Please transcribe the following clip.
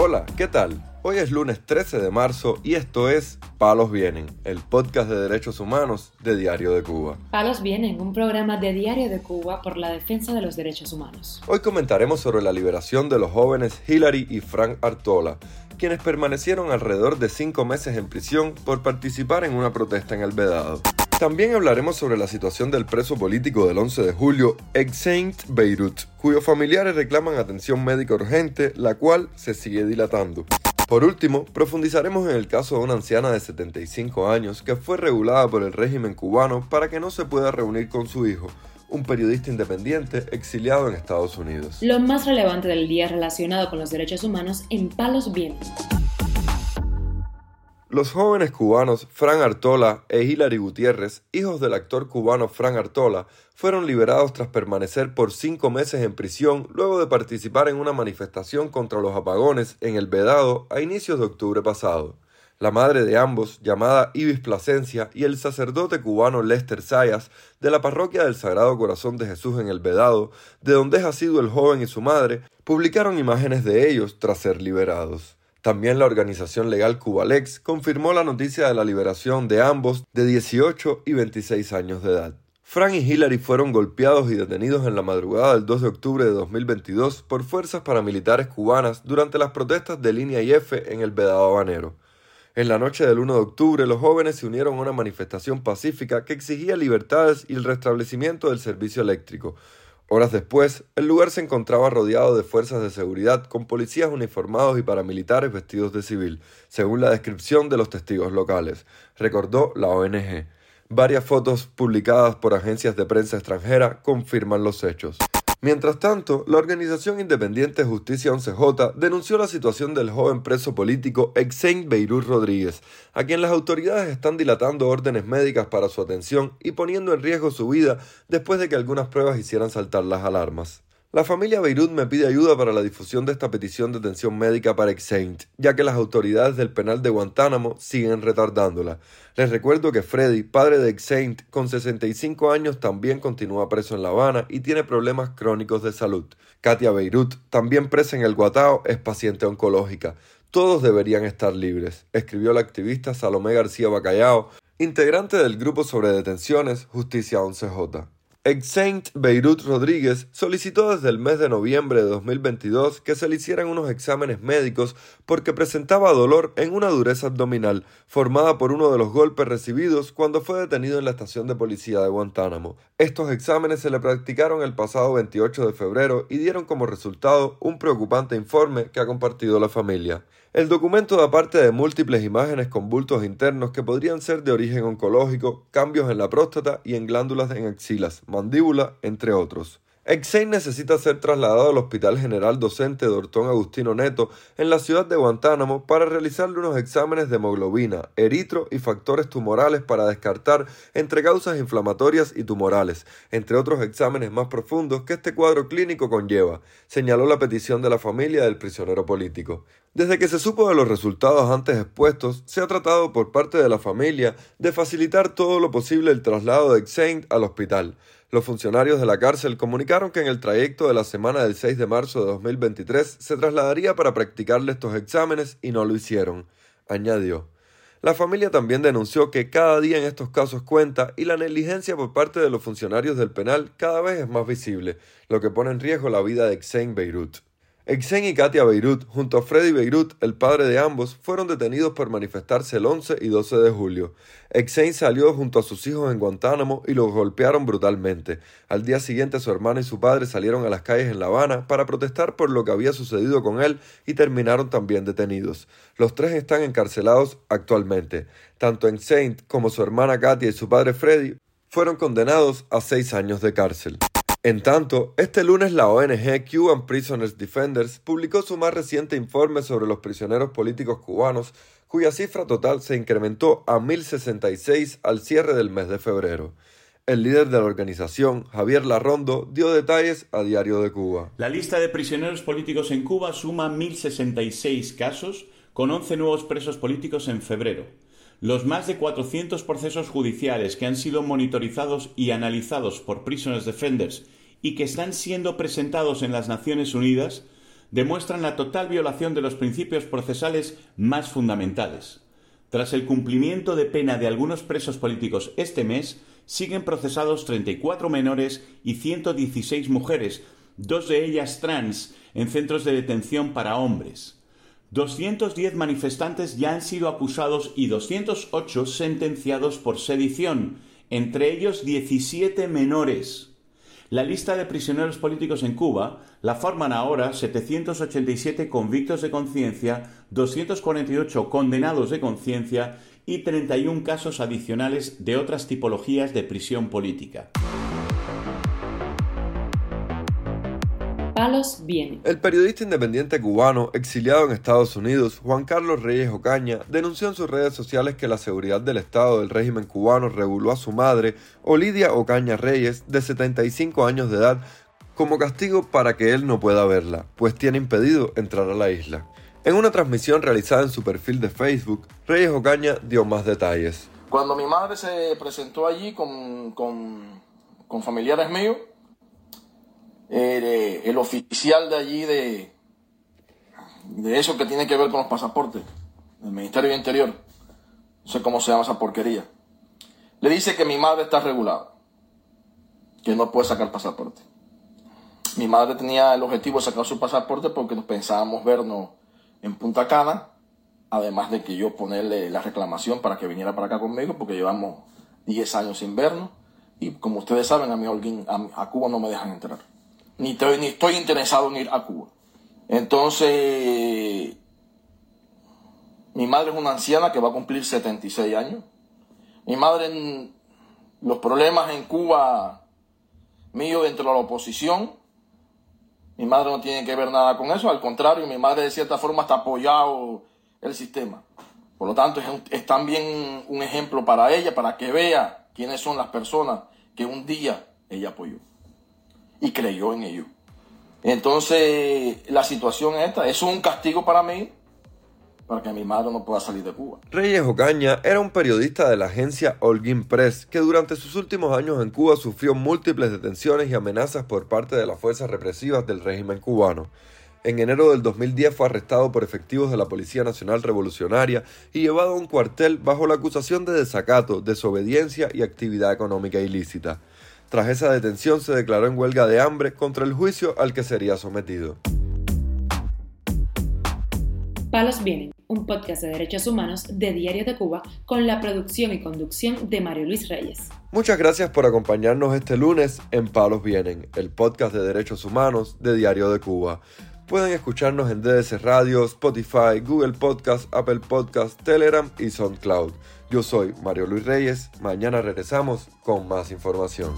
Hola, ¿qué tal? Hoy es lunes 13 de marzo y esto es Palos Vienen, el podcast de derechos humanos de Diario de Cuba. Palos Vienen, un programa de Diario de Cuba por la defensa de los derechos humanos. Hoy comentaremos sobre la liberación de los jóvenes Hillary y Frank Artola, quienes permanecieron alrededor de cinco meses en prisión por participar en una protesta en el Vedado. También hablaremos sobre la situación del preso político del 11 de julio, Exaint Beirut, cuyos familiares reclaman atención médica urgente, la cual se sigue dilatando. Por último, profundizaremos en el caso de una anciana de 75 años que fue regulada por el régimen cubano para que no se pueda reunir con su hijo, un periodista independiente exiliado en Estados Unidos. Lo más relevante del día relacionado con los derechos humanos en Palos Vientos. Los jóvenes cubanos Fran Artola e Hilary Gutiérrez, hijos del actor cubano Fran Artola, fueron liberados tras permanecer por cinco meses en prisión luego de participar en una manifestación contra los apagones en el Vedado a inicios de octubre pasado. La madre de ambos, llamada Ibis Plasencia, y el sacerdote cubano Lester Sayas, de la parroquia del Sagrado Corazón de Jesús en el Vedado, de donde ha sido el joven y su madre, publicaron imágenes de ellos tras ser liberados. También la organización legal Cubalex confirmó la noticia de la liberación de ambos de 18 y 26 años de edad. Frank y Hillary fueron golpeados y detenidos en la madrugada del 2 de octubre de 2022 por fuerzas paramilitares cubanas durante las protestas de Línea y F en el Vedado Habanero. En la noche del 1 de octubre, los jóvenes se unieron a una manifestación pacífica que exigía libertades y el restablecimiento del servicio eléctrico, Horas después, el lugar se encontraba rodeado de fuerzas de seguridad con policías uniformados y paramilitares vestidos de civil, según la descripción de los testigos locales, recordó la ONG. Varias fotos publicadas por agencias de prensa extranjera confirman los hechos. Mientras tanto, la organización independiente Justicia 11J denunció la situación del joven preso político Exein Beirut Rodríguez, a quien las autoridades están dilatando órdenes médicas para su atención y poniendo en riesgo su vida después de que algunas pruebas hicieran saltar las alarmas. La familia Beirut me pide ayuda para la difusión de esta petición de atención médica para Exaint, ya que las autoridades del penal de Guantánamo siguen retardándola. Les recuerdo que Freddy, padre de Exaint, con 65 años también continúa preso en La Habana y tiene problemas crónicos de salud. Katia Beirut, también presa en el Guatao, es paciente oncológica. Todos deberían estar libres, escribió la activista Salomé García Bacallao, integrante del grupo sobre detenciones Justicia 11J. Exaint Beirut Rodríguez solicitó desde el mes de noviembre de 2022 que se le hicieran unos exámenes médicos porque presentaba dolor en una dureza abdominal formada por uno de los golpes recibidos cuando fue detenido en la estación de policía de Guantánamo. Estos exámenes se le practicaron el pasado 28 de febrero y dieron como resultado un preocupante informe que ha compartido la familia. El documento da parte de múltiples imágenes con bultos internos que podrían ser de origen oncológico, cambios en la próstata y en glándulas en axilas, mandíbula, entre otros. Exein necesita ser trasladado al Hospital General Docente Dortón Agustino Neto en la ciudad de Guantánamo para realizarle unos exámenes de hemoglobina, eritro y factores tumorales para descartar entre causas inflamatorias y tumorales, entre otros exámenes más profundos que este cuadro clínico conlleva, señaló la petición de la familia del prisionero político. Desde que se supo de los resultados antes expuestos, se ha tratado por parte de la familia de facilitar todo lo posible el traslado de Exein al hospital. Los funcionarios de la cárcel comunicaron que en el trayecto de la semana del 6 de marzo de 2023 se trasladaría para practicarle estos exámenes y no lo hicieron, añadió. La familia también denunció que cada día en estos casos cuenta y la negligencia por parte de los funcionarios del penal cada vez es más visible, lo que pone en riesgo la vida de Xen Beirut. Exen y Katia Beirut, junto a Freddy Beirut, el padre de ambos, fueron detenidos por manifestarse el 11 y 12 de julio. Exen salió junto a sus hijos en Guantánamo y los golpearon brutalmente. Al día siguiente su hermana y su padre salieron a las calles en La Habana para protestar por lo que había sucedido con él y terminaron también detenidos. Los tres están encarcelados actualmente. Tanto Exen como su hermana Katia y su padre Freddy fueron condenados a seis años de cárcel. En tanto, este lunes la ONG Cuban Prisoners Defenders publicó su más reciente informe sobre los prisioneros políticos cubanos, cuya cifra total se incrementó a 1.066 al cierre del mes de febrero. El líder de la organización, Javier Larrondo, dio detalles a Diario de Cuba. La lista de prisioneros políticos en Cuba suma 1.066 casos, con 11 nuevos presos políticos en febrero. Los más de 400 procesos judiciales que han sido monitorizados y analizados por Prisoners Defenders y que están siendo presentados en las Naciones Unidas demuestran la total violación de los principios procesales más fundamentales. Tras el cumplimiento de pena de algunos presos políticos este mes, siguen procesados 34 menores y 116 mujeres, dos de ellas trans, en centros de detención para hombres. 210 manifestantes ya han sido acusados y 208 sentenciados por sedición, entre ellos 17 menores. La lista de prisioneros políticos en Cuba la forman ahora 787 convictos de conciencia, 248 condenados de conciencia y 31 casos adicionales de otras tipologías de prisión política. El periodista independiente cubano, exiliado en Estados Unidos, Juan Carlos Reyes Ocaña, denunció en sus redes sociales que la seguridad del Estado del régimen cubano reguló a su madre, Olidia Ocaña Reyes, de 75 años de edad, como castigo para que él no pueda verla, pues tiene impedido entrar a la isla. En una transmisión realizada en su perfil de Facebook, Reyes Ocaña dio más detalles. Cuando mi madre se presentó allí con, con, con familiares míos, el oficial de allí de, de eso que tiene que ver con los pasaportes, del Ministerio de Interior, no sé cómo se llama esa porquería, le dice que mi madre está regulada, que no puede sacar pasaporte. Mi madre tenía el objetivo de sacar su pasaporte porque nos pensábamos vernos en Punta Cana, además de que yo ponerle la reclamación para que viniera para acá conmigo, porque llevamos 10 años sin vernos, y como ustedes saben, a mí a Cuba no me dejan entrar ni estoy, ni estoy interesado en ir a Cuba. Entonces, mi madre es una anciana que va a cumplir 76 años. Mi madre, los problemas en Cuba mío dentro de la oposición, mi madre no tiene que ver nada con eso, al contrario, mi madre de cierta forma está apoyado el sistema. Por lo tanto, es, es también un ejemplo para ella, para que vea quiénes son las personas que un día ella apoyó y creyó en ello. Entonces, la situación esta es un castigo para mí, para que mi madre no pueda salir de Cuba. Reyes Ocaña era un periodista de la agencia Holguín Press que durante sus últimos años en Cuba sufrió múltiples detenciones y amenazas por parte de las fuerzas represivas del régimen cubano. En enero del 2010 fue arrestado por efectivos de la Policía Nacional Revolucionaria y llevado a un cuartel bajo la acusación de desacato, desobediencia y actividad económica ilícita. Tras esa detención se declaró en huelga de hambre contra el juicio al que sería sometido. Palos Vienen, un podcast de derechos humanos de Diario de Cuba con la producción y conducción de Mario Luis Reyes. Muchas gracias por acompañarnos este lunes en Palos Vienen, el podcast de derechos humanos de Diario de Cuba. Pueden escucharnos en DDC Radio, Spotify, Google Podcast, Apple Podcast, Telegram y SoundCloud. Yo soy Mario Luis Reyes. Mañana regresamos con más información.